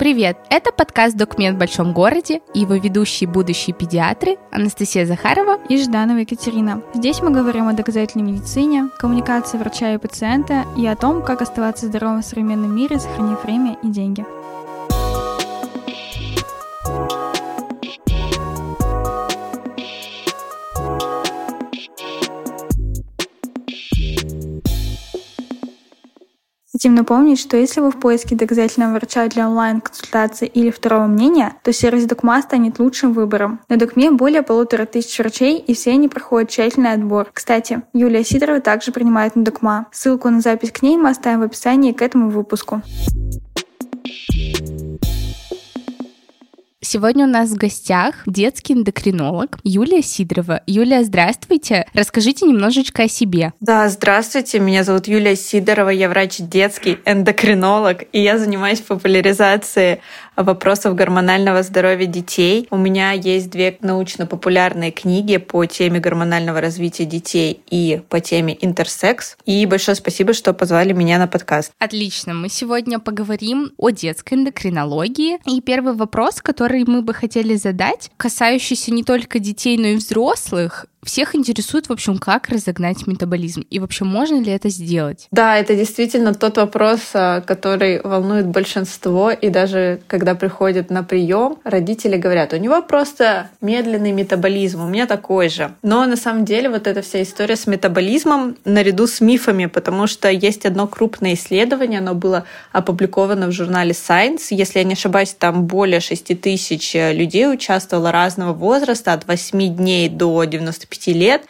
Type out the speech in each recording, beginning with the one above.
Привет! Это подкаст «Документ в большом городе» и его ведущие будущие педиатры Анастасия Захарова и Жданова Екатерина. Здесь мы говорим о доказательной медицине, коммуникации врача и пациента и о том, как оставаться здоровым в современном мире, сохранив время и деньги. Хотим напомнить, что если вы в поиске доказательного врача для онлайн-консультации или второго мнения, то сервис Докма станет лучшим выбором. На Докме более полутора тысяч врачей, и все они проходят тщательный отбор. Кстати, Юлия Сидорова также принимает на Докма. Ссылку на запись к ней мы оставим в описании к этому выпуску. Сегодня у нас в гостях детский эндокринолог Юлия Сидорова. Юлия, здравствуйте. Расскажите немножечко о себе. Да, здравствуйте. Меня зовут Юлия Сидорова. Я врач детский эндокринолог, и я занимаюсь популяризацией вопросов гормонального здоровья детей. У меня есть две научно-популярные книги по теме гормонального развития детей и по теме интерсекс. И большое спасибо, что позвали меня на подкаст. Отлично. Мы сегодня поговорим о детской эндокринологии. И первый вопрос, который мы бы хотели задать, касающийся не только детей, но и взрослых, всех интересует, в общем, как разогнать метаболизм и вообще можно ли это сделать? Да, это действительно тот вопрос, а, который волнует большинство, и даже когда приходят на прием, родители говорят, у него просто медленный метаболизм, у меня такой же. Но на самом деле вот эта вся история с метаболизмом наряду с мифами, потому что есть одно крупное исследование, оно было опубликовано в журнале Science, если я не ошибаюсь, там более 6 тысяч людей участвовало разного возраста, от 8 дней до 95 25 лет.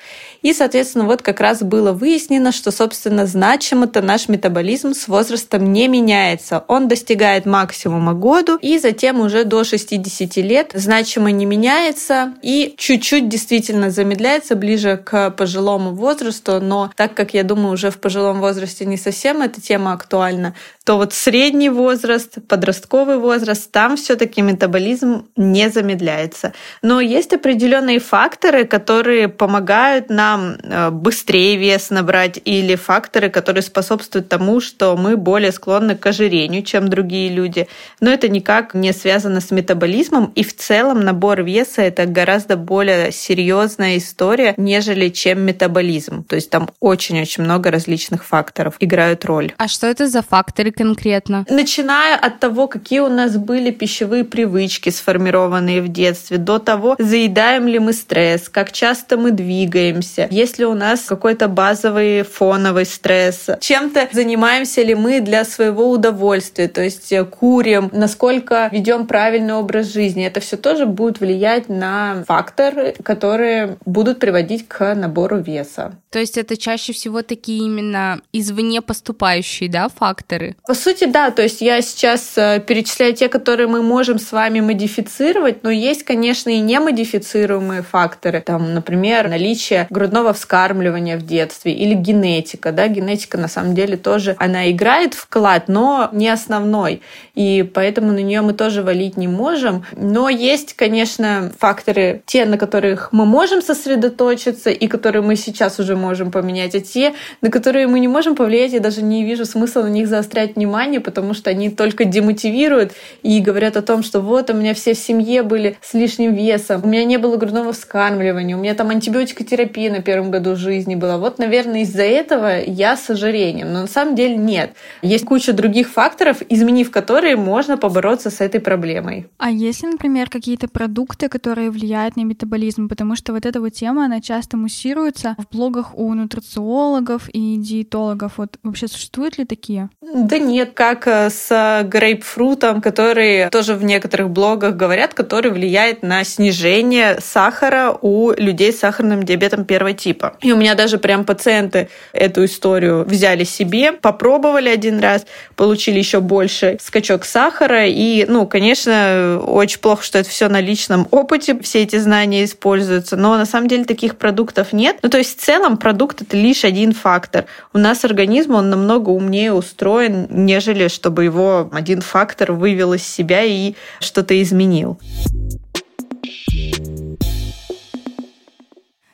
И, соответственно, вот как раз было выяснено, что, собственно, значимо-то наш метаболизм с возрастом не меняется. Он достигает максимума году, и затем уже до 60 лет значимо не меняется и чуть-чуть действительно замедляется ближе к пожилому возрасту. Но так как, я думаю, уже в пожилом возрасте не совсем эта тема актуальна, то вот средний возраст, подростковый возраст, там все-таки метаболизм не замедляется. Но есть определенные факторы, которые помогают нам э, быстрее вес набрать или факторы, которые способствуют тому, что мы более склонны к ожирению, чем другие люди. Но это никак не связано с метаболизмом, и в целом набор веса это гораздо более серьезная история, нежели чем метаболизм. То есть там очень-очень много различных факторов играют роль. А что это за факторы конкретно? Начиная от того, какие у нас были пищевые привычки, сформированные в детстве, до того, заедаем ли мы стресс, как часто мы двигаемся, есть ли у нас какой-то базовый фоновый стресс, чем-то занимаемся ли мы для своего удовольствия, то есть э, курим, насколько ведем правильный образ жизни. Это все тоже будет влиять на факторы, которые будут приводить к набору веса. То есть это чаще всего такие именно извне поступающие, да, факторы? По сути, да. То есть я сейчас э, перечисляю те, которые мы можем с вами модифицировать, но есть, конечно, и немодифицируемые факторы. Там, например, наличие грудного вскармливания в детстве или генетика. Да? Генетика, на самом деле, тоже она играет вклад, но не основной. И поэтому на нее мы тоже валить не можем. Но есть, конечно, факторы, те, на которых мы можем сосредоточиться и которые мы сейчас уже можем поменять, а те, на которые мы не можем повлиять, я даже не вижу смысла на них заострять внимание, потому что они только демотивируют и говорят о том, что вот у меня все в семье были с лишним весом, у меня не было грудного вскармливания, у меня там антибиотикотерапия на первом году жизни была. Вот, наверное, из-за этого я с ожирением. Но на самом деле нет. Есть куча других факторов, изменив которые можно побороться с этой проблемой. А есть например, какие-то продукты, которые влияют на метаболизм? Потому что вот эта вот тема, она часто муссируется в блогах у нутрициологов и диетологов. Вот вообще существуют ли такие? Да нет, как э, с грейпфрутом, который тоже в некоторых блогах говорят, который влияет на снижение сахара у людей с сахарным диабетом первого типа. И у меня даже прям пациенты эту историю взяли себе, попробовали один раз, получили еще больше скачок сахара. И, ну, конечно, очень плохо, что это все на личном опыте, все эти знания используются. Но на самом деле таких продуктов нет. Ну, то есть в целом продукт это лишь один фактор. У нас организм, он намного умнее устроен, нежели чтобы его один фактор вывел из себя и что-то изменил.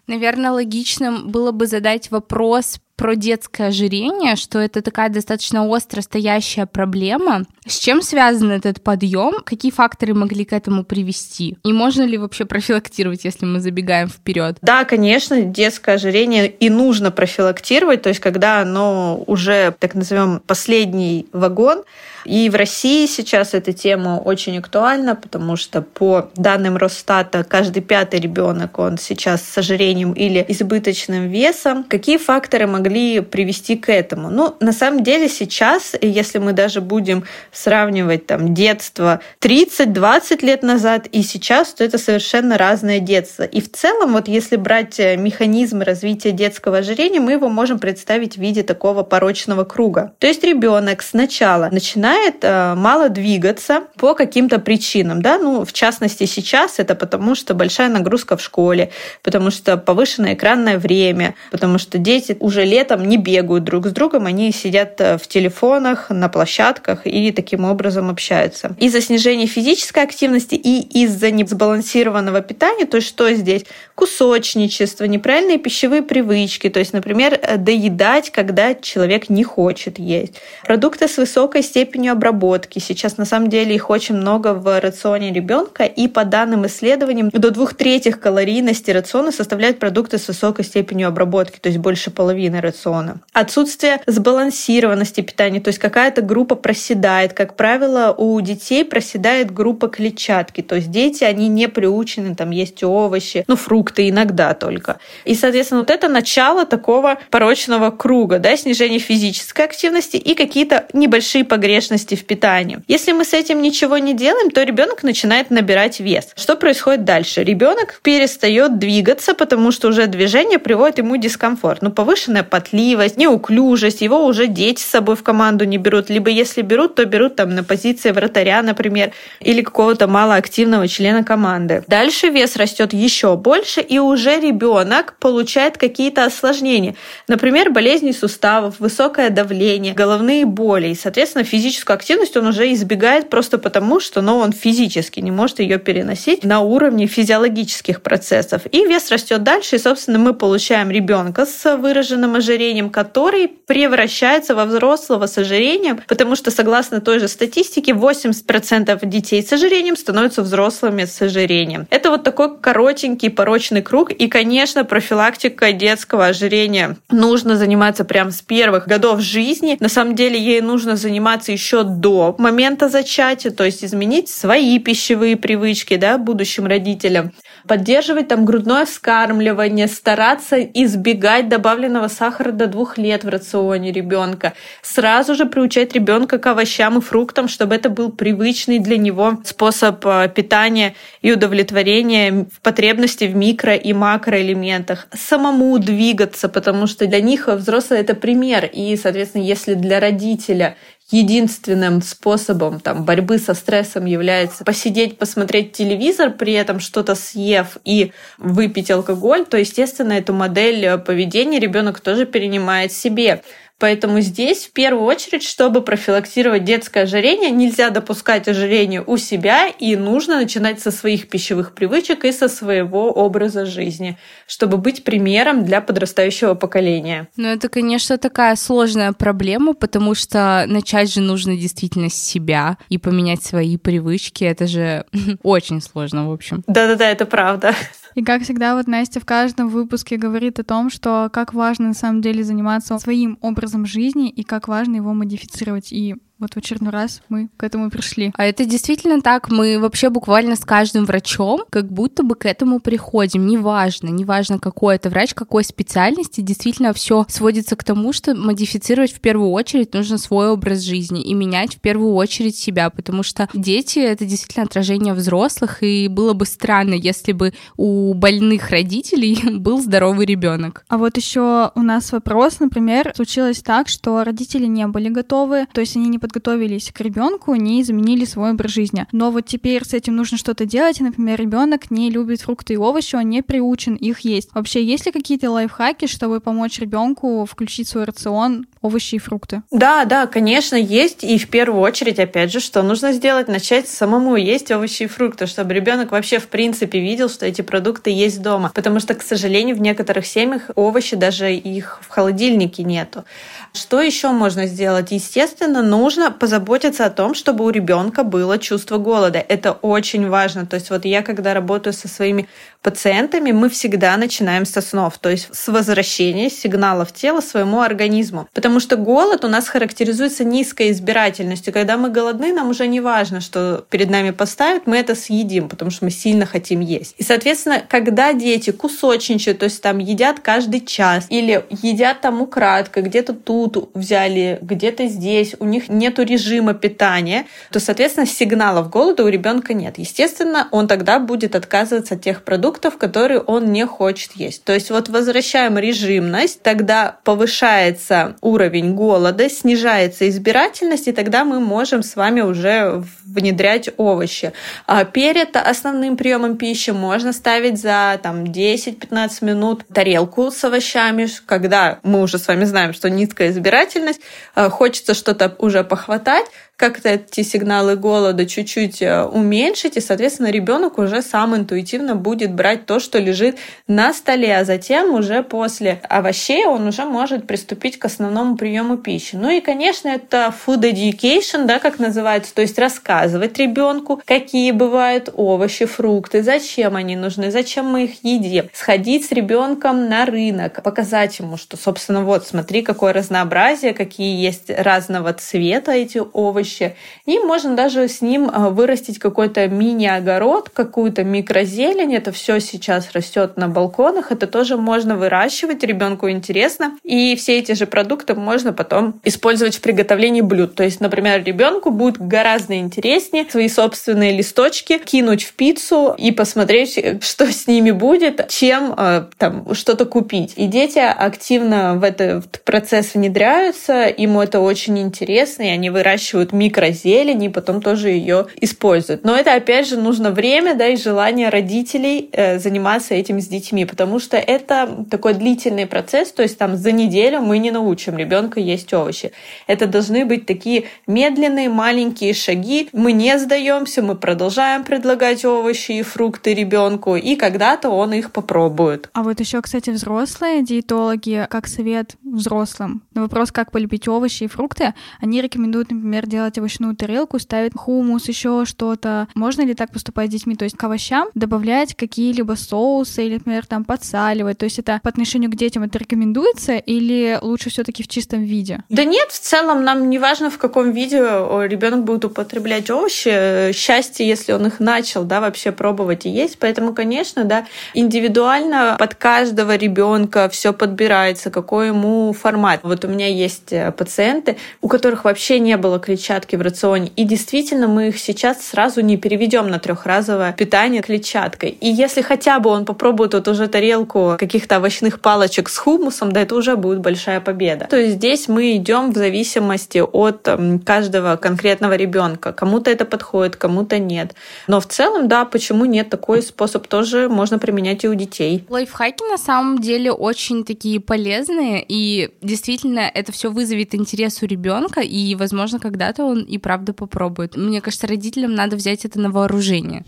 Наверное, логичным было бы задать вопрос про детское ожирение, что это такая достаточно остро стоящая проблема. С чем связан этот подъем? Какие факторы могли к этому привести? И можно ли вообще профилактировать, если мы забегаем вперед? Да, конечно, детское ожирение и нужно профилактировать, то есть когда оно уже, так назовем, последний вагон, и в России сейчас эта тема очень актуальна, потому что по данным Росстата каждый пятый ребенок, он сейчас с ожирением или избыточным весом. Какие факторы могли привести к этому? Ну, на самом деле сейчас, если мы даже будем сравнивать там детство 30-20 лет назад и сейчас, то это совершенно разное детство. И в целом, вот если брать э, механизм развития детского ожирения, мы его можем представить в виде такого порочного круга. То есть ребенок сначала начинает э, мало двигаться по каким-то причинам. Да? Ну, в частности, сейчас это потому, что большая нагрузка в школе, потому что повышенное экранное время, потому что дети уже летом не бегают друг с другом, они сидят э, в телефонах, на площадках и таким образом общаются. Из-за снижения физической активности и из-за несбалансированного питания, то есть что здесь? Кусочничество, неправильные пищевые привычки, то есть, например, э, доедать, когда человек не хочет есть. Продукты с высокой степенью обработки. Сейчас на самом деле их очень много в рационе ребенка, и по данным исследований до двух третьих калорийности рациона составляют продукты с высокой степенью обработки, то есть больше половины рациона. Отсутствие сбалансированности питания, то есть какая-то группа проседает. Как правило, у детей проседает группа клетчатки, то есть дети, они не приучены там есть овощи, ну, фрукты иногда только. И, соответственно, вот это начало такого порочного круга, да, снижение физической активности и какие-то небольшие погрешности в питании. Если мы с этим ничего не делаем, то ребенок начинает набирать вес. Что происходит дальше? Ребенок перестает двигаться, потому что уже движение приводит ему дискомфорт. Ну, повышенная потливость, неуклюжесть, его уже дети с собой в команду не берут. Либо если берут, то берут там на позиции вратаря, например, или какого-то малоактивного члена команды. Дальше вес растет еще больше, и уже ребенок получает какие-то осложнения. Например, болезни суставов, высокое давление, головные боли и, соответственно, физическую активность он уже избегает просто потому, что ну, он физически не может ее переносить на уровне физиологических процессов. И вес растет дальше, и, собственно, мы получаем ребенка с выраженным ожирением, который превращается во взрослого с ожирением, потому что, согласно той же статистике, 80% детей с ожирением становятся взрослыми с ожирением. Это вот такой коротенький порочный круг, и, конечно, профилактика детского ожирения. Нужно заниматься прямо с первых годов жизни. На самом деле ей нужно заниматься еще до момента зачатия, то есть изменить свои пищевые привычки да, будущим родителям, поддерживать там грудное вскармливание, стараться избегать добавленного сахара до двух лет в рационе ребенка, сразу же приучать ребенка к овощам и фруктам, чтобы это был привычный для него способ э, питания и удовлетворения потребности в микро и макроэлементах, самому двигаться, потому что для них взрослый это пример, и, соответственно, если для родителя единственным способом там, борьбы со стрессом является посидеть, посмотреть телевизор, при этом что-то съев и выпить алкоголь, то, естественно, эту модель поведения ребенок тоже перенимает себе. Поэтому здесь в первую очередь, чтобы профилактировать детское ожирение, нельзя допускать ожирение у себя и нужно начинать со своих пищевых привычек и со своего образа жизни, чтобы быть примером для подрастающего поколения. Ну, это, конечно, такая сложная проблема, потому что начать же нужно действительно с себя и поменять свои привычки. Это же очень сложно, в общем. Да-да-да, это правда. И как всегда, вот Настя в каждом выпуске говорит о том, что как важно на самом деле заниматься своим образом жизни и как важно его модифицировать. И вот в очередной раз мы к этому пришли. А это действительно так. Мы вообще буквально с каждым врачом как будто бы к этому приходим. Неважно, неважно, какой это врач, какой специальности, действительно все сводится к тому, что модифицировать в первую очередь нужно свой образ жизни и менять в первую очередь себя, потому что дети — это действительно отражение взрослых, и было бы странно, если бы у больных родителей был здоровый ребенок. А вот еще у нас вопрос, например, случилось так, что родители не были готовы, то есть они не подготовились к ребенку, не изменили свой образ жизни. Но вот теперь с этим нужно что-то делать. Например, ребенок не любит фрукты и овощи, он не приучен их есть. Вообще, есть ли какие-то лайфхаки, чтобы помочь ребенку включить свой рацион овощи и фрукты? Да, да, конечно, есть. И в первую очередь, опять же, что нужно сделать? Начать самому есть овощи и фрукты, чтобы ребенок вообще в принципе видел, что эти продукты есть дома. Потому что, к сожалению, в некоторых семьях овощи даже их в холодильнике нету. Что еще можно сделать? Естественно, нужно позаботиться о том, чтобы у ребенка было чувство голода. Это очень важно. То есть вот я, когда работаю со своими пациентами, мы всегда начинаем со снов, то есть с возвращения сигналов тела своему организму. Потому что голод у нас характеризуется низкой избирательностью. Когда мы голодны, нам уже не важно, что перед нами поставят, мы это съедим, потому что мы сильно хотим есть. И, соответственно, когда дети кусочничают, то есть там едят каждый час или едят там украдкой, где-то тут взяли, где-то здесь, у них нету режима питания, то, соответственно, сигналов голода у ребенка нет. Естественно, он тогда будет отказываться от тех продуктов, которые он не хочет есть. То есть вот возвращаем режимность, тогда повышается уровень голода, снижается избирательность, и тогда мы можем с вами уже внедрять овощи. А перед основным приемом пищи можно ставить за там, 10-15 минут тарелку с овощами, когда мы уже с вами знаем, что низкая избирательность, а, хочется что-то уже похватать, как-то эти сигналы голода чуть-чуть э, уменьшить, и, соответственно, ребенок уже сам интуитивно будет брать то, что лежит на столе, а затем уже после овощей он уже может приступить к основному приему пищи. Ну и, конечно, это food education, да, как называется, то есть рассказывать ребенку, какие бывают овощи, фрукты, зачем они нужны, зачем мы их едим, сходить с ребенком на рынок, показать ему, что, собственно, вот, смотри, какое разнообразие, какие есть разного цвета эти овощи, овощи. И можно даже с ним а, вырастить какой-то мини-огород, какую-то микрозелень. Это все сейчас растет на балконах. Это тоже можно выращивать, ребенку интересно. И все эти же продукты можно потом использовать в приготовлении блюд. То есть, например, ребенку будет гораздо интереснее свои собственные листочки кинуть в пиццу и посмотреть, что с ними будет, чем а, там что-то купить. И дети активно в этот процесс внедряются, ему это очень интересно, и они выращивают микрозелень и потом тоже ее используют. Но это, опять же, нужно время, да, и желание родителей э, заниматься этим с детьми, потому что это такой длительный процесс, то есть там за неделю мы не научим ребенка есть овощи. Это должны быть такие медленные маленькие шаги. Мы не сдаемся, мы продолжаем предлагать овощи и фрукты ребенку, и когда-то он их попробует. А вот еще, кстати, взрослые диетологи, как совет взрослым на вопрос, как полюбить овощи и фрукты, они рекомендуют, например, делать овощную тарелку, ставить хумус, еще что-то. Можно ли так поступать с детьми? То есть к овощам добавлять какие-либо соусы или, например, там подсаливать. То есть это по отношению к детям это рекомендуется или лучше все-таки в чистом виде? Да нет, в целом нам не важно, в каком виде ребенок будет употреблять овощи. Счастье, если он их начал, да, вообще пробовать и есть. Поэтому, конечно, да, индивидуально под каждого ребенка все подбирается, какой ему формат. Вот у меня есть э, пациенты, у которых вообще не было клетчатки в рационе. И действительно, мы их сейчас сразу не переведем на трехразовое питание клетчаткой. И если хотя бы он попробует вот уже тарелку каких-то овощных палочек с хумусом, да, это уже будет большая победа. То есть здесь мы идем в зависимости от каждого конкретного ребенка. Кому-то это подходит, кому-то нет. Но в целом, да, почему нет? Такой способ тоже можно применять и у детей. Лайфхаки на самом деле очень такие полезные, и действительно это все вызовет интерес у ребенка, и, возможно, когда-то он и правда попробует. Мне кажется, родителям надо взять это на вооружение.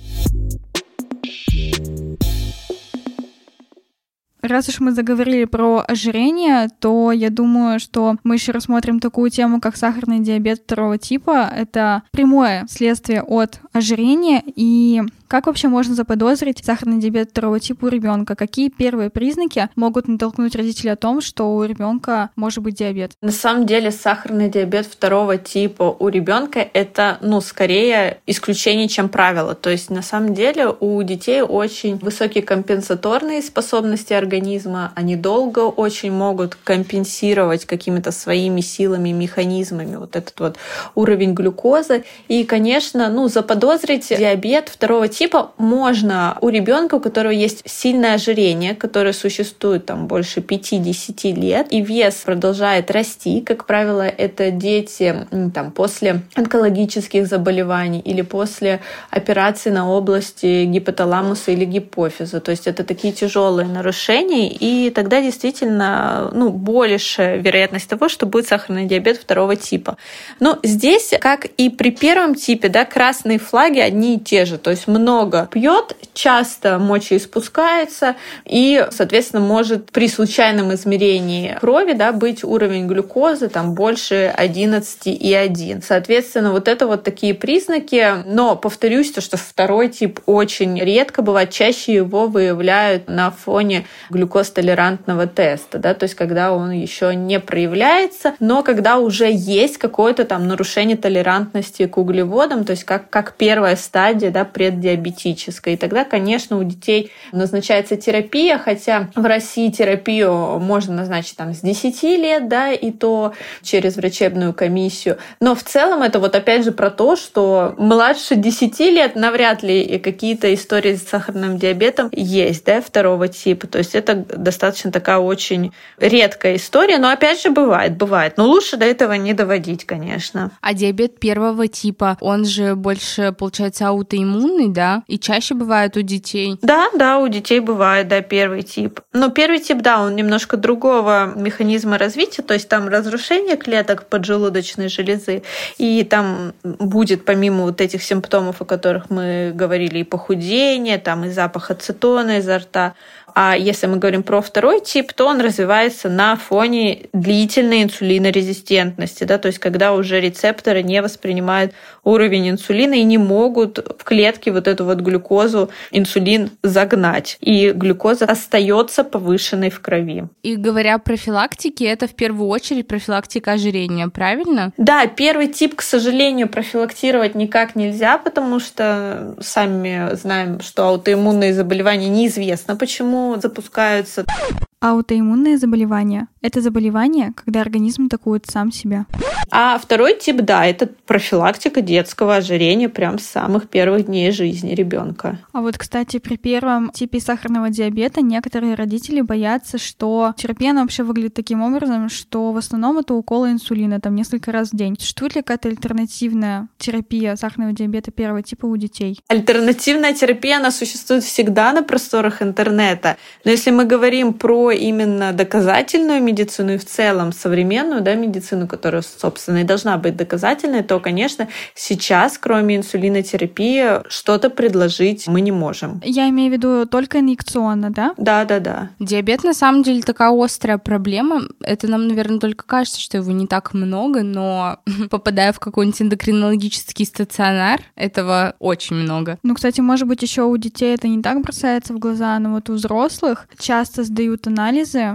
Раз уж мы заговорили про ожирение, то я думаю, что мы еще рассмотрим такую тему, как сахарный диабет второго типа. Это прямое следствие от ожирения, и как вообще можно заподозрить сахарный диабет второго типа у ребенка? Какие первые признаки могут натолкнуть родителей о том, что у ребенка может быть диабет? На самом деле сахарный диабет второго типа у ребенка это, ну, скорее исключение, чем правило. То есть на самом деле у детей очень высокие компенсаторные способности организма. Они долго очень могут компенсировать какими-то своими силами, механизмами вот этот вот уровень глюкозы. И, конечно, ну, заподозрить диабет второго типа типа можно у ребенка, у которого есть сильное ожирение, которое существует там больше 5-10 лет, и вес продолжает расти, как правило, это дети там, после онкологических заболеваний или после операции на области гипоталамуса или гипофиза. То есть это такие тяжелые нарушения, и тогда действительно ну, больше вероятность того, что будет сахарный диабет второго типа. Но здесь, как и при первом типе, да, красные флаги одни и те же. То есть много пьет, часто мочеиспускается, и, соответственно, может при случайном измерении крови да, быть уровень глюкозы там больше 11,1. Соответственно, вот это вот такие признаки. Но повторюсь, то, что второй тип очень редко бывает, чаще его выявляют на фоне глюкозтолерантного теста, да, то есть когда он еще не проявляется, но когда уже есть какое-то там нарушение толерантности к углеводам, то есть как, как первая стадия да, преддиабетическая. И тогда, конечно, у детей назначается терапия, хотя в России терапию можно назначить там с 10 лет, да, и то через врачебную комиссию. Но в целом это вот опять же про то, что младше 10 лет навряд ли какие-то истории с сахарным диабетом есть, да, второго типа. То есть это достаточно такая очень редкая история, но опять же бывает, бывает. Но лучше до этого не доводить, конечно. А диабет первого типа, он же больше, получается, аутоиммунный, да? И чаще бывает у детей? Да, да, у детей бывает, да, первый тип. Но первый тип, да, он немножко другого механизма развития, то есть там разрушение клеток поджелудочной железы, и там будет помимо вот этих симптомов, о которых мы говорили, и похудение, там и запах ацетона изо рта, а если мы говорим про второй тип, то он развивается на фоне длительной инсулинорезистентности, да, то есть когда уже рецепторы не воспринимают уровень инсулина и не могут в клетке вот эту вот глюкозу, инсулин загнать. И глюкоза остается повышенной в крови. И говоря о профилактике, это в первую очередь профилактика ожирения, правильно? Да, первый тип, к сожалению, профилактировать никак нельзя, потому что сами знаем, что аутоиммунные заболевания неизвестно, почему запускаются. Аутоиммунные заболевания – это заболевание, когда организм атакует сам себя. А второй тип, да, это профилактика детского ожирения прям с самых первых дней жизни ребенка. А вот, кстати, при первом типе сахарного диабета некоторые родители боятся, что терапия вообще выглядит таким образом, что в основном это уколы инсулина там несколько раз в день. Существует ли какая-то альтернативная терапия сахарного диабета первого типа у детей? Альтернативная терапия, она существует всегда на просторах интернета. Но если мы говорим про именно доказательную медицину и в целом современную да, медицину, которая, собственно, и должна быть доказательной, то, конечно, сейчас, кроме инсулинотерапии, что-то предложить мы не можем. Я имею в виду только инъекционно, да? Да, да, да. Диабет на самом деле такая острая проблема. Это нам, наверное, только кажется, что его не так много, но попадая в какой-нибудь эндокринологический стационар, этого очень много. Ну, кстати, может быть, еще у детей это не так бросается в глаза, но вот у взрослых часто сдают анализы,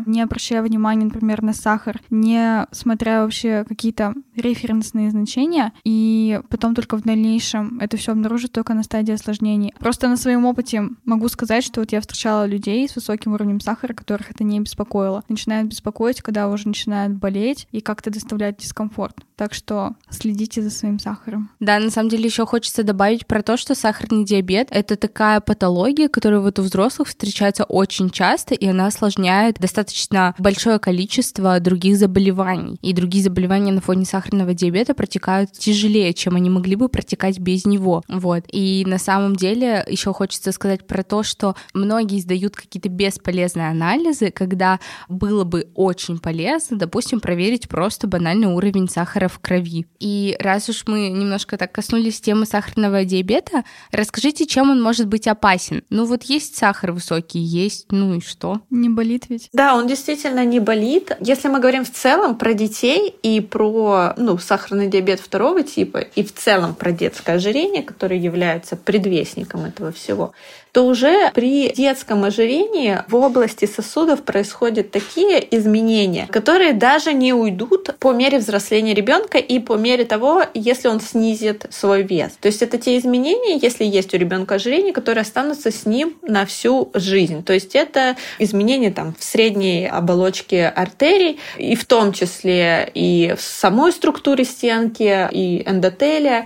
не обращая внимания, например, на сахар, не смотря вообще какие-то референсные значения, и потом только в дальнейшем это все обнаружит только на стадии осложнений. Просто на своем опыте могу сказать, что вот я встречала людей с высоким уровнем сахара, которых это не беспокоило. Начинает беспокоить, когда уже начинают болеть и как-то доставлять дискомфорт. Так что следите за своим сахаром. Да, на самом деле еще хочется добавить про то, что сахарный диабет — это такая патология, которая вот у взрослых встречается очень часто, и она осложняет достаточно большое количество других заболеваний. И другие заболевания на фоне сахарного диабета протекают тяжелее, чем они могли бы протекать без него. Вот. И на самом деле еще хочется сказать про то, что многие сдают какие-то бесполезные анализы, когда было бы очень полезно, допустим, проверить просто банальный уровень сахара в крови. И раз уж мы немножко так коснулись темы сахарного диабета, расскажите, чем он может быть опасен. Ну вот есть сахар высокий, есть, ну и что? Не болит ведь? Да, он действительно не болит. Если мы говорим в целом про детей и про ну, сахарный диабет второго типа, и в целом про детское ожирение, которое является предвестником этого всего, то уже при детском ожирении в области сосудов происходят такие изменения, которые даже не уйдут по мере взросления ребенка и по мере того, если он снизит свой вес. То есть это те изменения, если есть у ребенка ожирение, которые останутся с ним на всю жизнь. То есть это изменения там в средней оболочке артерий, и в том числе и в самой структуре стенки, и эндотелия.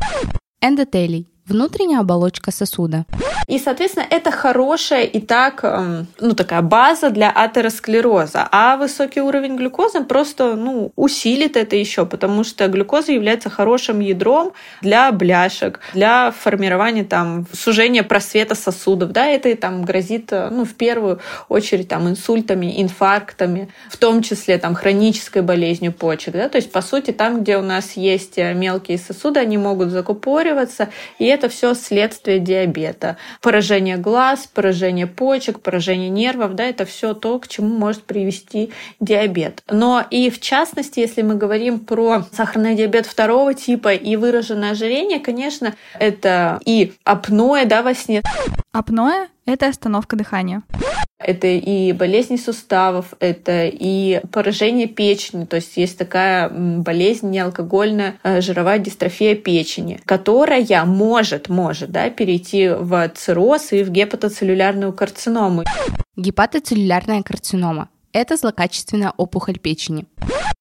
Эндотелий внутренняя оболочка сосуда. И, соответственно, это хорошая и так, эм, ну, такая база для атеросклероза. А высокий уровень глюкозы просто, ну, усилит это еще, потому что глюкоза является хорошим ядром для бляшек, для формирования там сужения просвета сосудов, да, это там грозит, э, ну, в первую очередь там инсультами, инфарктами, в том числе там хронической болезнью почек, да, то есть по сути там, где у нас есть э, мелкие сосуды, они могут закупориваться, и это все следствие диабета. Поражение глаз, поражение почек, поражение нервов, да, это все то, к чему может привести диабет. Но и в частности, если мы говорим про сахарный диабет второго типа и выраженное ожирение, конечно, это и апноэ, да, во сне. Апноэ — это остановка дыхания. Это и болезни суставов, это и поражение печени. То есть есть такая болезнь неалкогольная э, жировая дистрофия печени, которая может, может да, перейти в цирроз и в гепатоцеллюлярную карциному. Гепатоцеллюлярная карцинома это злокачественная опухоль печени.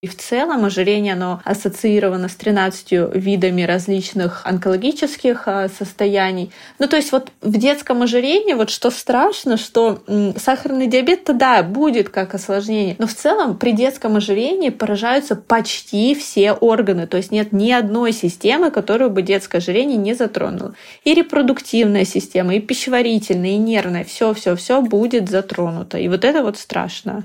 И в целом ожирение, оно ассоциировано с 13 видами различных онкологических а, состояний. Ну, то есть вот в детском ожирении, вот что страшно, что сахарный диабет-то, да, будет как осложнение, но в целом при детском ожирении поражаются почти все органы, то есть нет ни одной системы, которую бы детское ожирение не затронуло. И репродуктивная система, и пищеварительная, и нервная, все-все-все будет затронуто. И вот это вот страшно.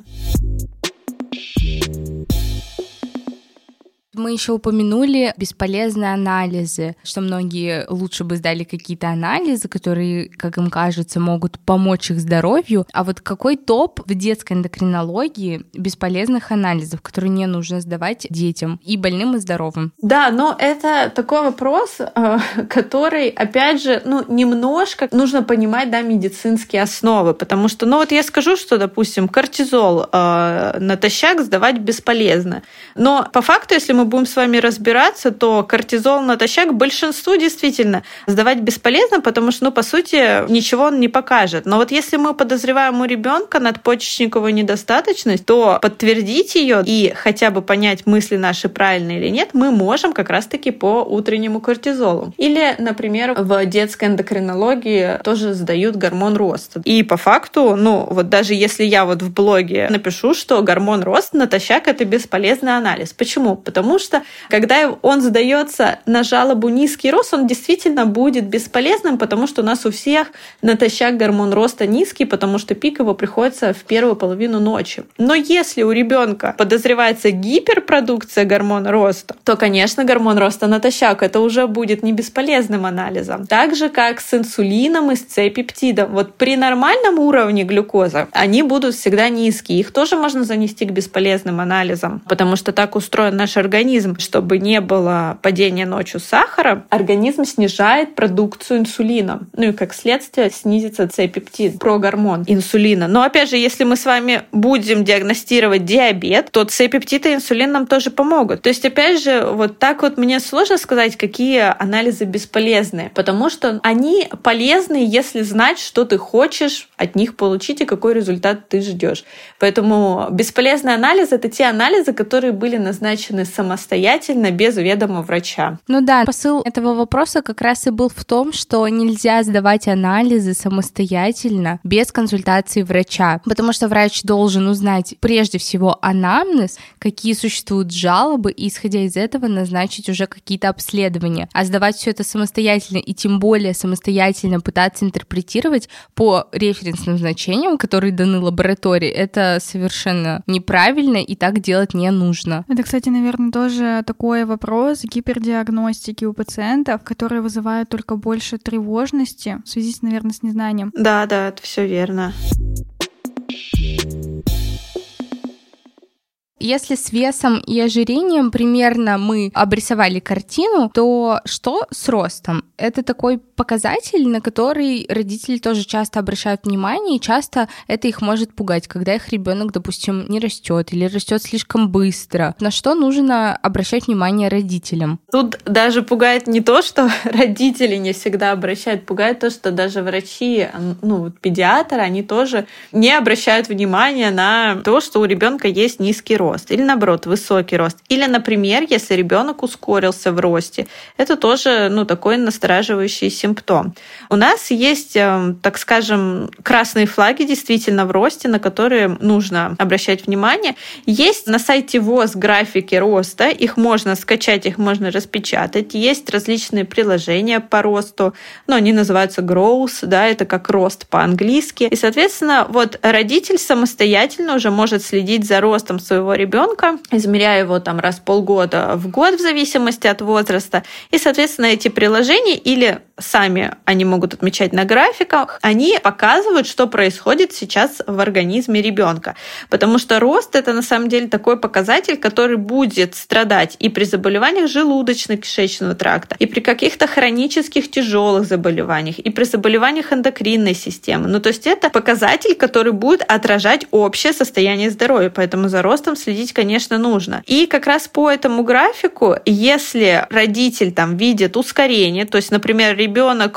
Мы еще упомянули бесполезные анализы, что многие лучше бы сдали какие-то анализы, которые, как им кажется, могут помочь их здоровью. А вот какой топ в детской эндокринологии бесполезных анализов, которые не нужно сдавать детям и больным, и здоровым? Да, но это такой вопрос, э, который, опять же, ну, немножко нужно понимать, да, медицинские основы, потому что, ну, вот я скажу, что, допустим, кортизол э, натощак сдавать бесполезно, но по факту, если мы мы будем с вами разбираться, то кортизол натощак большинству действительно сдавать бесполезно, потому что, ну, по сути, ничего он не покажет. Но вот если мы подозреваем у ребенка надпочечниковую недостаточность, то подтвердить ее и хотя бы понять, мысли наши правильные или нет, мы можем как раз-таки по утреннему кортизолу. Или, например, в детской эндокринологии тоже сдают гормон роста. И по факту, ну, вот даже если я вот в блоге напишу, что гормон роста натощак это бесполезный анализ. Почему? Потому потому что когда он задается на жалобу низкий рост, он действительно будет бесполезным, потому что у нас у всех натощак гормон роста низкий, потому что пик его приходится в первую половину ночи. Но если у ребенка подозревается гиперпродукция гормона роста, то, конечно, гормон роста натощак это уже будет не бесполезным анализом. Так же, как с инсулином и с С-пептидом. Вот при нормальном уровне глюкозы они будут всегда низкие. Их тоже можно занести к бесполезным анализам, потому что так устроен наш организм организм, чтобы не было падения ночью сахара, организм снижает продукцию инсулина. Ну и как следствие снизится С-пептид, прогормон инсулина. Но опять же, если мы с вами будем диагностировать диабет, то С-пептид и инсулин нам тоже помогут. То есть, опять же, вот так вот мне сложно сказать, какие анализы бесполезные, потому что они полезны, если знать, что ты хочешь от них получить и какой результат ты ждешь. Поэтому бесполезные анализы — это те анализы, которые были назначены самостоятельно самостоятельно, без ведома врача. Ну да, посыл этого вопроса как раз и был в том, что нельзя сдавать анализы самостоятельно, без консультации врача, потому что врач должен узнать прежде всего анамнез, какие существуют жалобы, и исходя из этого назначить уже какие-то обследования. А сдавать все это самостоятельно и тем более самостоятельно пытаться интерпретировать по референсным значениям, которые даны лаборатории, это совершенно неправильно и так делать не нужно. Это, кстати, наверное, тоже такой вопрос гипердиагностики у пациентов, которые вызывают только больше тревожности в связи, наверное, с незнанием. Да, да, это все верно. Если с весом и ожирением примерно мы обрисовали картину, то что с ростом? Это такой показатель, на который родители тоже часто обращают внимание, и часто это их может пугать, когда их ребенок, допустим, не растет или растет слишком быстро. На что нужно обращать внимание родителям? Тут даже пугает не то, что родители не всегда обращают, пугает то, что даже врачи, ну, педиатры, они тоже не обращают внимания на то, что у ребенка есть низкий рост рост, или наоборот, высокий рост. Или, например, если ребенок ускорился в росте, это тоже ну, такой настораживающий симптом. У нас есть, эм, так скажем, красные флаги действительно в росте, на которые нужно обращать внимание. Есть на сайте ВОЗ графики роста, их можно скачать, их можно распечатать. Есть различные приложения по росту, но они называются growth, да, это как рост по-английски. И, соответственно, вот родитель самостоятельно уже может следить за ростом своего ребенка, измеряя его там раз в полгода в год в зависимости от возраста. И, соответственно, эти приложения или сами они могут отмечать на графиках, они показывают, что происходит сейчас в организме ребенка. Потому что рост это на самом деле такой показатель, который будет страдать и при заболеваниях желудочно-кишечного тракта, и при каких-то хронических тяжелых заболеваниях, и при заболеваниях эндокринной системы. Ну, то есть это показатель, который будет отражать общее состояние здоровья. Поэтому за ростом следить, конечно, нужно. И как раз по этому графику, если родитель там видит ускорение, то есть, например, ребенок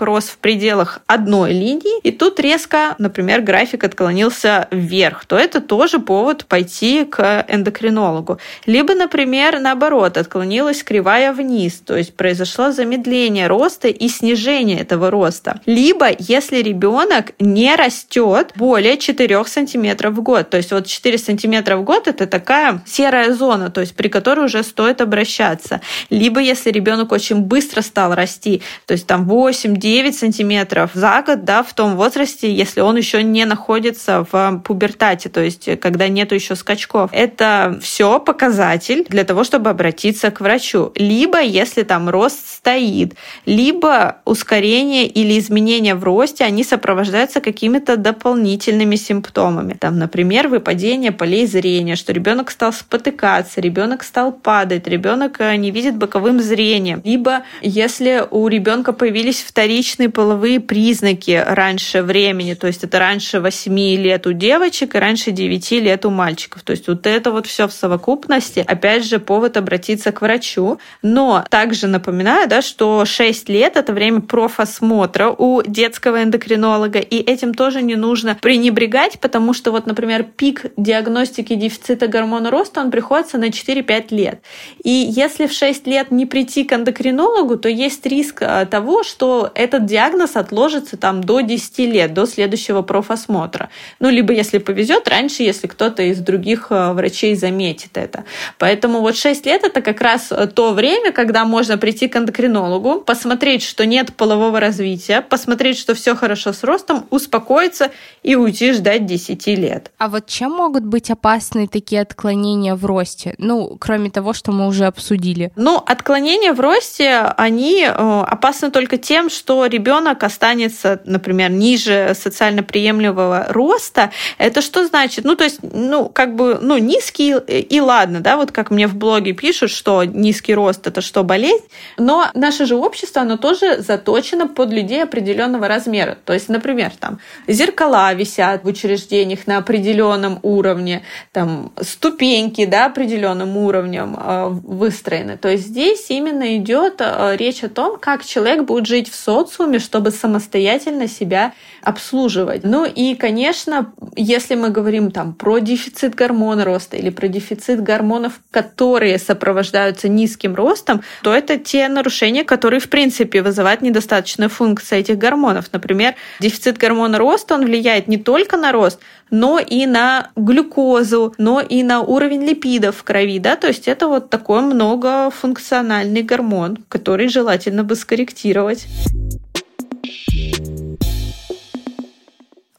рос в пределах одной линии, и тут резко, например, график отклонился вверх, то это тоже повод пойти к эндокринологу. Либо, например, наоборот, отклонилась кривая вниз, то есть произошло замедление роста и снижение этого роста. Либо, если ребенок не растет более 4 сантиметров в год, то есть вот 4 сантиметра в год это такая серая зона, то есть при которой уже стоит обращаться. Либо, если ребенок очень быстро стал расти, то есть там 8-9 сантиметров за год, да, в том возрасте, если он еще не находится в пубертате, то есть когда нету еще скачков. Это все показатель для того, чтобы обратиться к врачу. Либо если там рост стоит, либо ускорение или изменения в росте, они сопровождаются какими-то дополнительными симптомами. Там, например, выпадение полей зрения, что ребенок стал спотыкаться, ребенок стал падать, ребенок э, не видит боковым зрением. Либо если у ребенка появились вторичные половые признаки раньше времени, то есть это раньше 8 лет у девочек и раньше 9 лет у мальчиков. То есть вот это вот все в совокупности, опять же, повод обратиться к врачу. Но также напоминаю, да, что 6 лет это время профосмотра у детского эндокринолога, и этим тоже не нужно пренебрегать, потому что вот, например, пик диагностики дефицита гормона роста, он приходится на 4-5 лет. И если в 6 лет не прийти к эндокринологу, то есть риск э, того, что этот диагноз отложится там до 10 лет, до следующего профосмотра. Ну, либо, если повезет, раньше, если кто-то из других э, врачей заметит это. Поэтому вот 6 лет это как раз э, то время, когда можно прийти к эндокринологу, посмотреть, что нет полового развития, посмотреть, что все хорошо с ростом, успокоиться и уйти ждать 10 лет. А вот чем могут быть опасны такие отклонения в росте? Ну, кроме того, что мы уже обсудили. Ну, отклонения в росте, они э, опасны только тем, что ребенок останется, например, ниже социально приемлемого роста. Это что значит? Ну, то есть, ну, как бы, ну, низкий и ладно, да, вот как мне в блоге пишут, что низкий рост это что, болезнь? Но наше же общество, оно тоже заточено под людей определенного размера. То есть, например, там зеркала висят в учреждениях на определенном уровне, там ступеньки, да, определенным уровнем э, выстроены. То есть здесь именно идет э, речь о том, как человек будет жить в социуме, чтобы самостоятельно себя обслуживать. Ну и, конечно, если мы говорим там про дефицит гормона роста или про дефицит гормонов, которые сопровождаются низким ростом, то это те нарушения, которые, в принципе, вызывают недостаточную функцию этих гормонов. Например, дефицит гормона роста, он влияет не только на рост, но и на глюкозу, но и на уровень липидов в крови, да, то есть это вот такой многофункциональный гормон, который желательно бы скорректировать.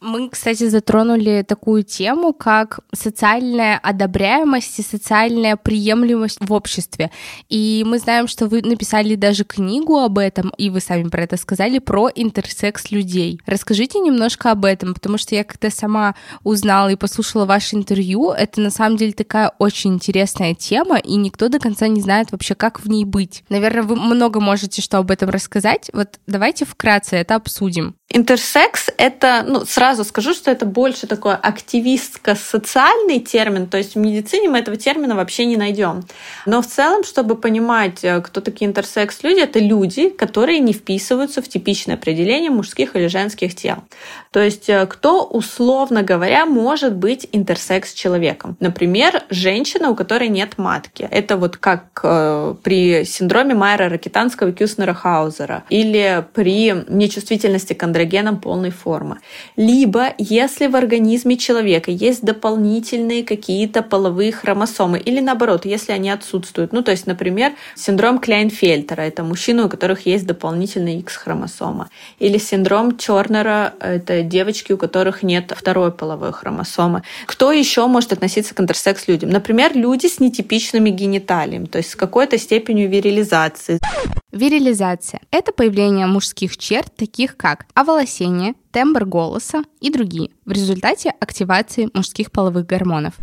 Мы, кстати, затронули такую тему, как социальная одобряемость и социальная приемлемость в обществе. И мы знаем, что вы написали даже книгу об этом, и вы сами про это сказали, про интерсекс людей. Расскажите немножко об этом, потому что я когда сама узнала и послушала ваше интервью, это на самом деле такая очень интересная тема, и никто до конца не знает вообще, как в ней быть. Наверное, вы много можете что об этом рассказать. Вот давайте вкратце это обсудим. Интерсекс — это, ну, сразу сразу скажу, что это больше такой активистско-социальный термин, то есть в медицине мы этого термина вообще не найдем. Но в целом, чтобы понимать, э, кто такие интерсекс-люди, это люди, которые не вписываются в типичное определение мужских или женских тел. То есть э, кто, условно говоря, может быть интерсекс-человеком. Например, женщина, у которой нет матки. Это вот как э, при синдроме Майера Ракитанского и Кюснера Хаузера или при нечувствительности к андрогенам полной формы. Если в организме человека есть дополнительные какие-то половые хромосомы или наоборот, если они отсутствуют. Ну, то есть, например, синдром Кляйнфельтера — это мужчины, у которых есть дополнительная X-хромосома. Или синдром Тернера — это девочки, у которых нет второй половой хромосомы. Кто еще может относиться к интерсекс людям? Например, люди с нетипичными гениталиями, то есть с какой-то степенью вирилизации. Вирилизация – это появление мужских черт, таких как оволосение, тембр голоса и другие в результате активации мужских половых гормонов.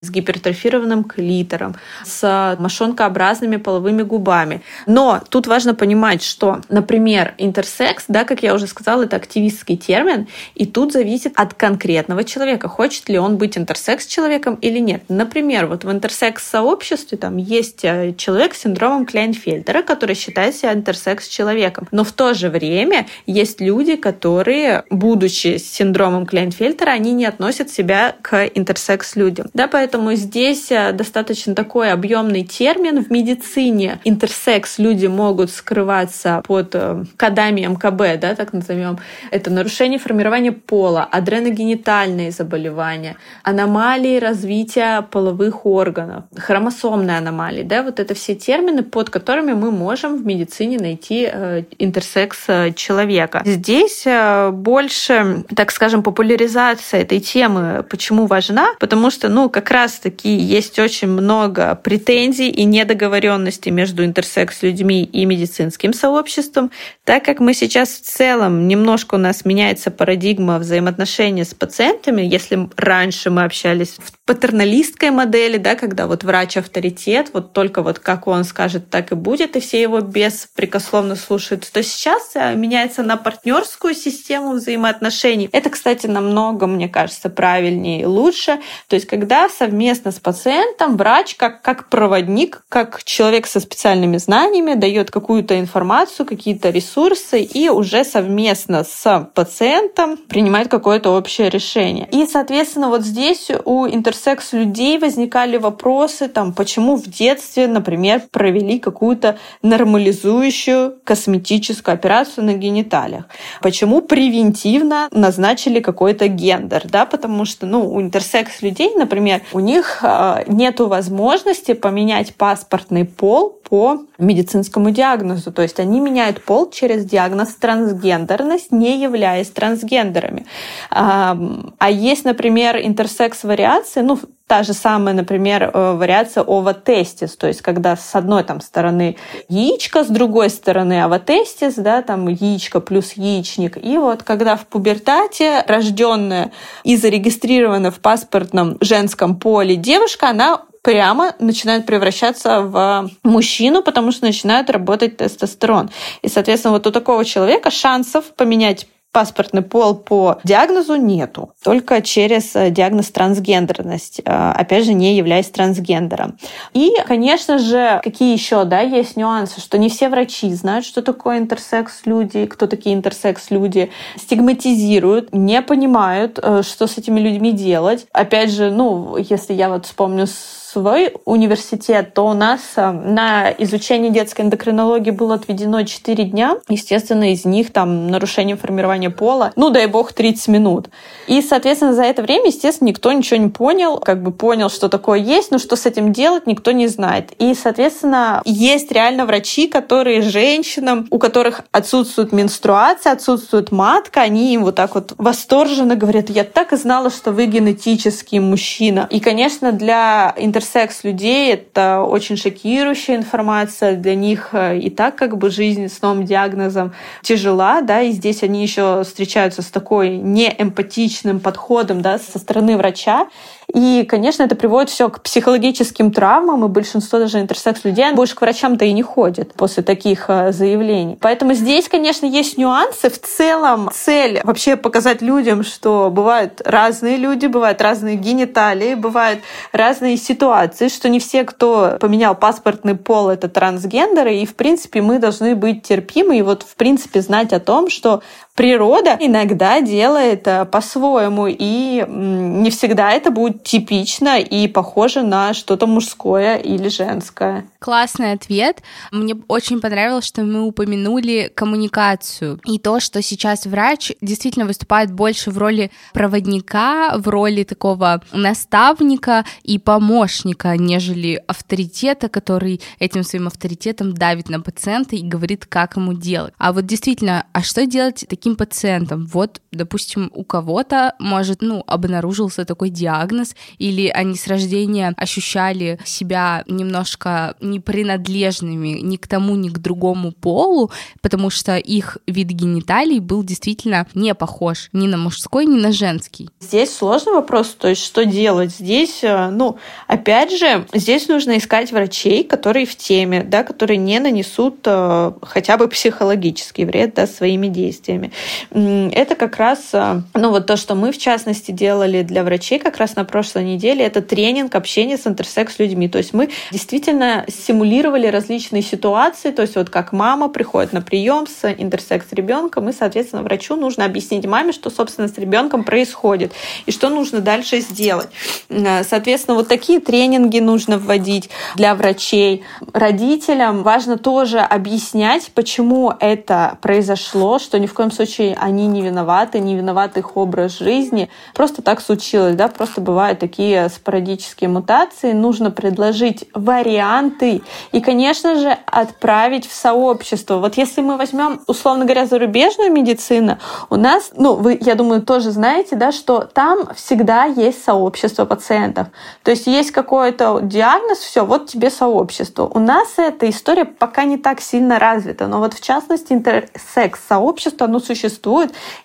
С гипертрофированным клитором, с мошонкообразными половыми губами. Но тут важно понимать, что, например, интерсекс, да, как я уже сказала, это активистский термин, и тут зависит от конкретного человека, хочет ли он быть интерсекс-человеком или нет. Например, вот в интерсекс-сообществе там есть э, человек с синдромом Кляйнфельдера, который считает себя интерсекс-человеком. Но в то же время есть люди, которые будучи с синдромом Клейнфельтера, они не относят себя к интерсекс-людям. Да, поэтому здесь э, достаточно такой объемный термин. В медицине интерсекс-люди могут скрываться под э, кодами МКБ, да, так назовем. Это нарушение формирования пола, адреногенитальные заболевания, аномалии развития половых органов, хромосомные аномалии, да, вот это все термины, под которыми мы можем в медицине найти э, интерсекс человека. Здесь больше, так скажем, популяризация этой темы почему важна? Потому что, ну, как раз-таки есть очень много претензий и недоговоренностей между интерсекс-людьми и медицинским сообществом, так как мы сейчас в целом немножко у нас меняется парадигма взаимоотношений с пациентами, если раньше мы общались в патерналистской модели, да, когда вот врач авторитет, вот только вот как он скажет, так и будет, и все его беспрекословно слушают, то сейчас э, меняется на партнерскую систему взаимоотношений. Это, кстати, намного, мне кажется, правильнее и лучше. То есть, когда совместно с пациентом врач как, как проводник, как человек со специальными знаниями дает какую-то информацию, какие-то ресурсы и уже совместно с пациентом принимает какое-то общее решение. И, соответственно, вот здесь у интер интерсекс людей возникали вопросы, там, почему в детстве, например, провели какую-то нормализующую косметическую операцию на гениталиях. Почему превентивно назначили какой-то гендер, да, потому что, ну, у интерсекс людей, например, у них э, нет возможности поменять паспортный пол по медицинскому диагнозу. То есть они меняют пол через диагноз трансгендерность, не являясь трансгендерами. А, а есть, например, интерсекс-вариации, ну, та же самая, например, э, вариация овотестис, то есть когда с одной там стороны яичко, с другой стороны овотестис, да, там яичко плюс яичник. И вот когда в пубертате рожденная и зарегистрирована в паспортном женском поле девушка, она прямо начинает превращаться в мужчину, потому что начинает работать тестостерон. И, соответственно, вот у такого человека шансов поменять паспортный пол по диагнозу нету, только через э, диагноз трансгендерность, э, опять же, не являясь трансгендером. И, конечно же, какие еще, да, есть нюансы, что не все врачи знают, что такое интерсекс-люди, кто такие интерсекс-люди, стигматизируют, не понимают, э, что с этими людьми делать. Опять же, ну, если я вот вспомню свой университет, то у нас э, на изучение детской эндокринологии было отведено 4 дня. Естественно, из них там нарушение формирования пола, ну, дай бог, 30 минут. И, соответственно, за это время, естественно, никто ничего не понял, как бы понял, что такое есть, но что с этим делать, никто не знает. И, соответственно, есть реально врачи, которые женщинам, у которых отсутствует менструация, отсутствует матка, они им вот так вот восторженно говорят, я так и знала, что вы генетический мужчина. И, конечно, для интер интерсекс людей — это очень шокирующая информация. Для них э, и так как бы жизнь с новым диагнозом тяжела, да, и здесь они еще встречаются с такой неэмпатичным подходом, да, со стороны врача. И, конечно, это приводит все к психологическим травмам, и большинство даже интерсекс-людей больше к врачам-то и не ходит после таких э, заявлений. Поэтому здесь, конечно, есть нюансы. В целом цель вообще показать людям, что бывают разные люди, бывают разные гениталии, бывают разные ситуации, что не все, кто поменял паспортный пол, это трансгендеры, и, в принципе, мы должны быть терпимы и вот, в принципе, знать о том, что природа иногда делает э, по-своему, и не всегда это будет типично и похоже на что-то мужское или женское. Классный ответ. Мне очень понравилось, что мы упомянули коммуникацию и то, что сейчас врач действительно выступает больше в роли проводника, в роли такого наставника и помощника, нежели авторитета, который этим своим авторитетом давит на пациента и говорит, как ему делать. А вот действительно, а что делать таким пациентам? Вот, допустим, у кого-то, может, ну, обнаружился такой диагноз, или они с рождения ощущали себя немножко непринадлежными ни к тому, ни к другому полу, потому что их вид гениталий был действительно не похож ни на мужской, ни на женский. Здесь сложный вопрос, то есть что делать? Здесь, э, ну, опять же, здесь нужно искать врачей, которые в теме, да, которые не нанесут э, хотя бы психологический вред да, своими действиями. Это как раз, э, ну вот то, что мы в частности делали для врачей как раз на прошлой неделе, это тренинг общения с интерсекс людьми. То есть мы действительно симулировали различные ситуации, то есть вот как мама приходит на прием с интерсекс ребенком, и, соответственно, врачу нужно объяснить маме, что, собственно, с ребенком происходит и что нужно дальше сделать. Э, соответственно, вот такие тренинги нужно вводить для врачей. Родителям важно тоже объяснять, почему это произошло, что ни в коем случае они не виноваты, не виноват их образ жизни. Просто так случилось, да, просто бывают такие спорадические мутации. Нужно предложить варианты и, конечно же, отправить в сообщество. Вот если мы возьмем, условно говоря, зарубежную медицину, у нас, ну, вы, я думаю, тоже знаете, да, что там всегда есть сообщество пациентов. То есть есть какой-то диагноз, все, вот тебе сообщество. У нас эта история пока не так сильно развита, но вот в частности интерсекс-сообщество, оно существует,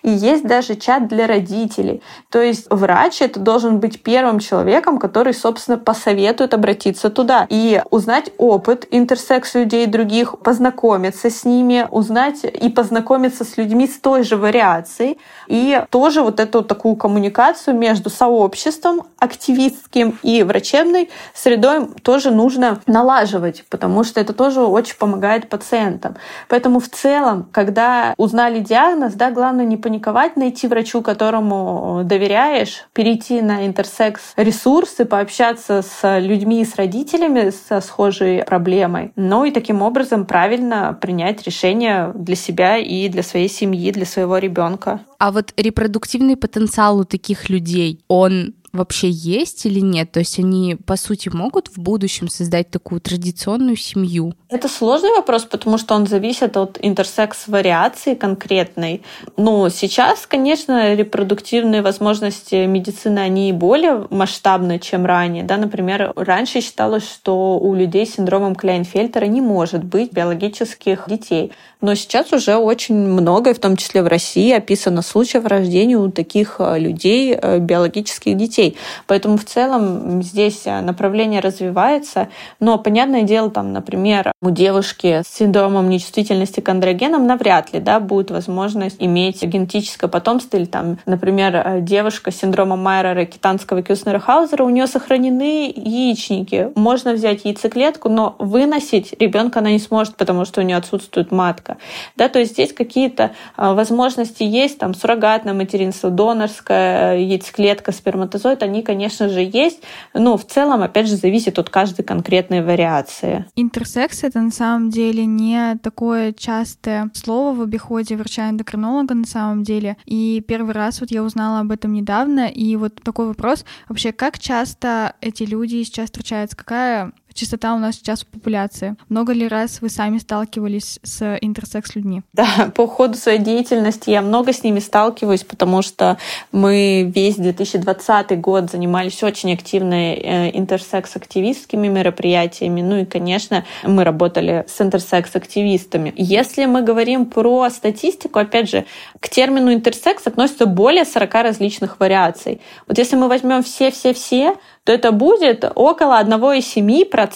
и есть даже чат для родителей. То есть врач это должен быть первым человеком, который, собственно, посоветует обратиться туда и узнать опыт интерсекс людей других, познакомиться с ними, узнать и познакомиться с людьми с той же вариацией. И тоже вот эту такую коммуникацию между сообществом активистским и врачебной средой тоже нужно налаживать, потому что это тоже очень помогает пациентам. Поэтому в целом, когда узнали диагноз, да, главное не паниковать, найти врачу, которому доверяешь, перейти на интерсекс ресурсы, пообщаться с людьми, с родителями со схожей проблемой, ну и таким образом правильно принять решение для себя и для своей семьи, для своего ребенка. А вот репродуктивный потенциал у таких людей, он вообще есть или нет? То есть они, по сути, могут в будущем создать такую традиционную семью? Это сложный вопрос, потому что он зависит от интерсекс-вариации конкретной. Но сейчас, конечно, репродуктивные возможности медицины, они более масштабны, чем ранее. Да? Например, раньше считалось, что у людей с синдромом Кляйнфельтера не может быть биологических детей. Но сейчас уже очень много, в том числе в России, описано случаев рождения у таких э, людей э, биологических детей. Поэтому в целом здесь э, направление развивается. Но, понятное дело, там, например, у девушки с синдромом нечувствительности к андрогенам навряд ли да, будет возможность иметь генетическое потомство. Или, там, например, девушка с синдромом Майера Китанского Кюснера-Хаузера, у нее сохранены яичники. Можно взять яйцеклетку, но выносить ребенка она не сможет, потому что у нее отсутствует матка. Да, то есть здесь какие-то а, возможности есть, там суррогатное материнство, донорская яйцеклетка, сперматозоид, они, конечно же, есть, но в целом, опять же, зависит от каждой конкретной вариации. Интерсекс — это на самом деле не такое частое слово в обиходе врача-эндокринолога на самом деле. И первый раз вот я узнала об этом недавно, и вот такой вопрос, вообще, как часто эти люди сейчас встречаются, какая частота у нас сейчас в популяции. Много ли раз вы сами сталкивались с интерсекс-людьми? Да, по ходу своей деятельности я много с ними сталкиваюсь, потому что мы весь 2020 год занимались очень активно э, интерсекс-активистскими мероприятиями. Ну и, конечно, мы работали с интерсекс-активистами. Если мы говорим про статистику, опять же, к термину интерсекс относится более 40 различных вариаций. Вот если мы возьмем все-все-все, то это будет около 1,7%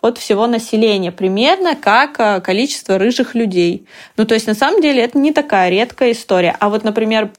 от всего населения, примерно как э, количество рыжих людей. Ну, то есть, на самом деле, это не такая редкая история. А вот, например,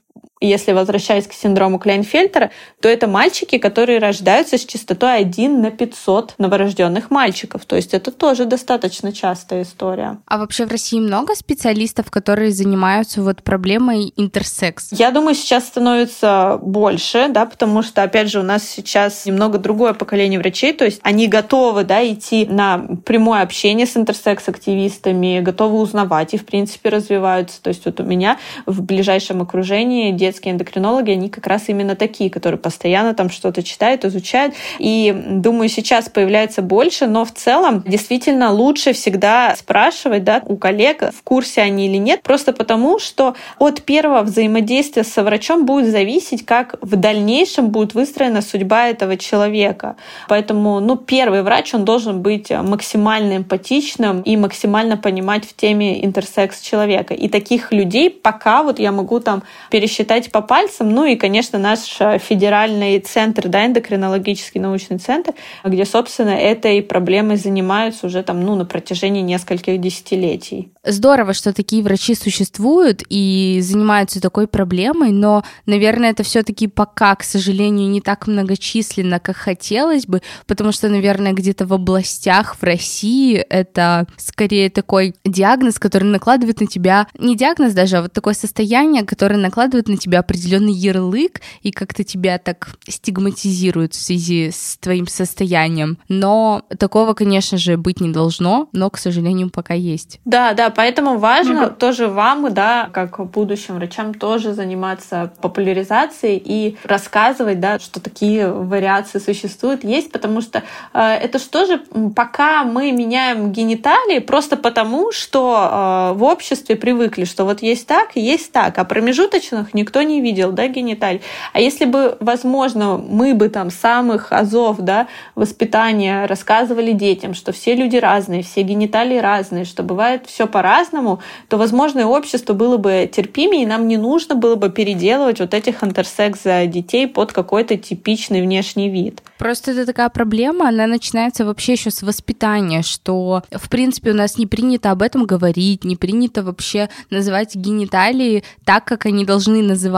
если возвращаясь к синдрому Кляйнфельтера, то это мальчики, которые рождаются с частотой 1 на 500 новорожденных мальчиков. То есть это тоже достаточно частая история. А вообще в России много специалистов, которые занимаются вот проблемой интерсекс? Я думаю, сейчас становится больше, да, потому что, опять же, у нас сейчас немного другое поколение врачей, то есть они готовы, да, идти на прямое общение с интерсекс-активистами, готовы узнавать и, в принципе, развиваются. То есть вот у меня в ближайшем окружении детские эндокринологи, они как раз именно такие, которые постоянно там что-то читают, изучают. И думаю, сейчас появляется больше, но в целом действительно лучше всегда спрашивать да, у коллег, в курсе они или нет, просто потому, что от первого взаимодействия со врачом будет зависеть, как в дальнейшем будет выстроена судьба этого человека. Поэтому, ну, первый врач, он должен быть максимально эмпатичным и максимально понимать в теме интерсекс человека. И таких людей пока вот я могу там пересчитать считать по пальцам. Ну и, конечно, наш э, федеральный центр, да, эндокринологический научный центр, где, собственно, этой проблемой занимаются уже там, ну, на протяжении нескольких десятилетий. Здорово, что такие врачи существуют и занимаются такой проблемой, но, наверное, это все-таки пока, к сожалению, не так многочисленно, как хотелось бы, потому что, наверное, где-то в областях в России это скорее такой диагноз, который накладывает на тебя, не диагноз даже, а вот такое состояние, которое накладывает на тебя определенный ярлык и как-то тебя так стигматизируют в связи с твоим состоянием. Но такого, конечно же, быть не должно, но, к сожалению, пока есть. Да, да, поэтому важно mm-hmm. тоже вам, да, как будущим врачам, тоже заниматься популяризацией и рассказывать, да, что такие вариации существуют, есть, потому что э, это что же, пока мы меняем гениталии, просто потому, что э, в обществе привыкли, что вот есть так и есть так, а промежуточных никто не видел, да, гениталий. А если бы, возможно, мы бы там самых азов, да, воспитания рассказывали детям, что все люди разные, все гениталии разные, что бывает все по-разному, то, возможно, и общество было бы терпимее, и нам не нужно было бы переделывать вот этих интерсекс детей под какой-то типичный внешний вид. Просто это такая проблема, она начинается вообще еще с воспитания, что, в принципе, у нас не принято об этом говорить, не принято вообще называть гениталии так, как они должны называться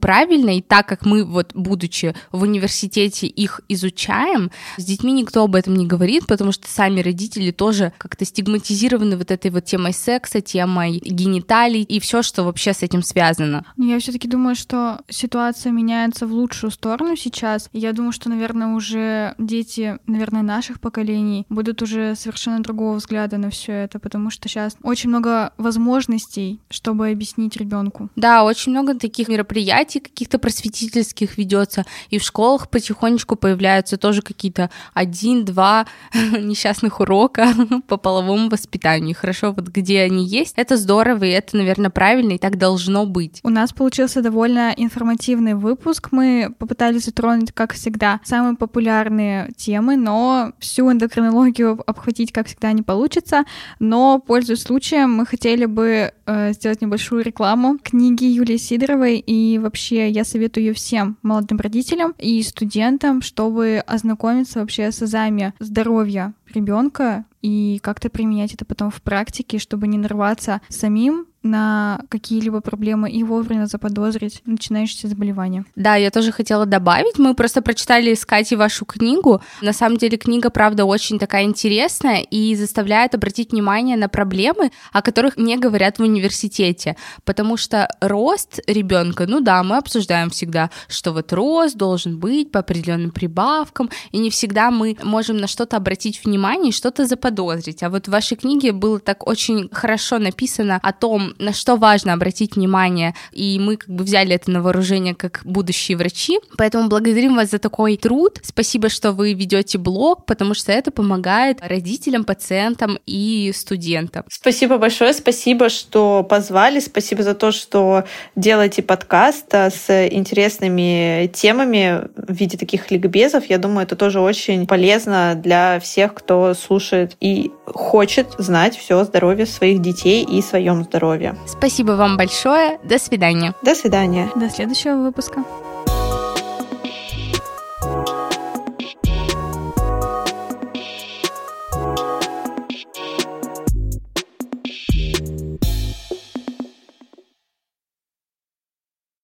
правильно, и так как мы, вот, будучи в университете, их изучаем, с детьми никто об этом не говорит, потому что сами родители тоже как-то стигматизированы вот этой вот темой секса, темой гениталий и все, что вообще с этим связано. Я все-таки думаю, что ситуация меняется в лучшую сторону сейчас. Я думаю, что, наверное, уже дети, наверное, наших поколений будут уже совершенно другого взгляда на все это, потому что сейчас очень много возможностей, чтобы объяснить ребенку. Да, очень много таких мероприятий каких-то просветительских ведется, и в школах потихонечку появляются тоже какие-то один-два несчастных урока по половому воспитанию. Хорошо, вот где они есть, это здорово, и это, наверное, правильно, и так должно быть. У нас получился довольно информативный выпуск. Мы попытались затронуть, как всегда, самые популярные темы, но всю эндокринологию обхватить, как всегда, не получится. Но, пользуясь случаем, мы хотели бы э, сделать небольшую рекламу книги Юлии Сидоровой, и вообще я советую ее всем молодым родителям и студентам, чтобы ознакомиться вообще с азами здоровья ребенка и как-то применять это потом в практике, чтобы не нарваться самим на какие-либо проблемы и вовремя заподозрить начинающиеся заболевания. Да, я тоже хотела добавить. Мы просто прочитали с Катей вашу книгу. На самом деле книга, правда, очень такая интересная и заставляет обратить внимание на проблемы, о которых не говорят в университете. Потому что рост ребенка, ну да, мы обсуждаем всегда, что вот рост должен быть по определенным прибавкам, и не всегда мы можем на что-то обратить внимание и что-то заподозрить. А вот в вашей книге было так очень хорошо написано о том, на что важно обратить внимание, и мы как бы взяли это на вооружение как будущие врачи. Поэтому благодарим вас за такой труд. Спасибо, что вы ведете блог, потому что это помогает родителям, пациентам и студентам. Спасибо большое, спасибо, что позвали, спасибо за то, что делаете подкаст а, с интересными темами в виде таких ликбезов. Я думаю, это тоже очень полезно для всех, кто слушает и хочет знать все о здоровье своих детей и своем здоровье. Спасибо вам большое. До свидания. До свидания. До следующего выпуска.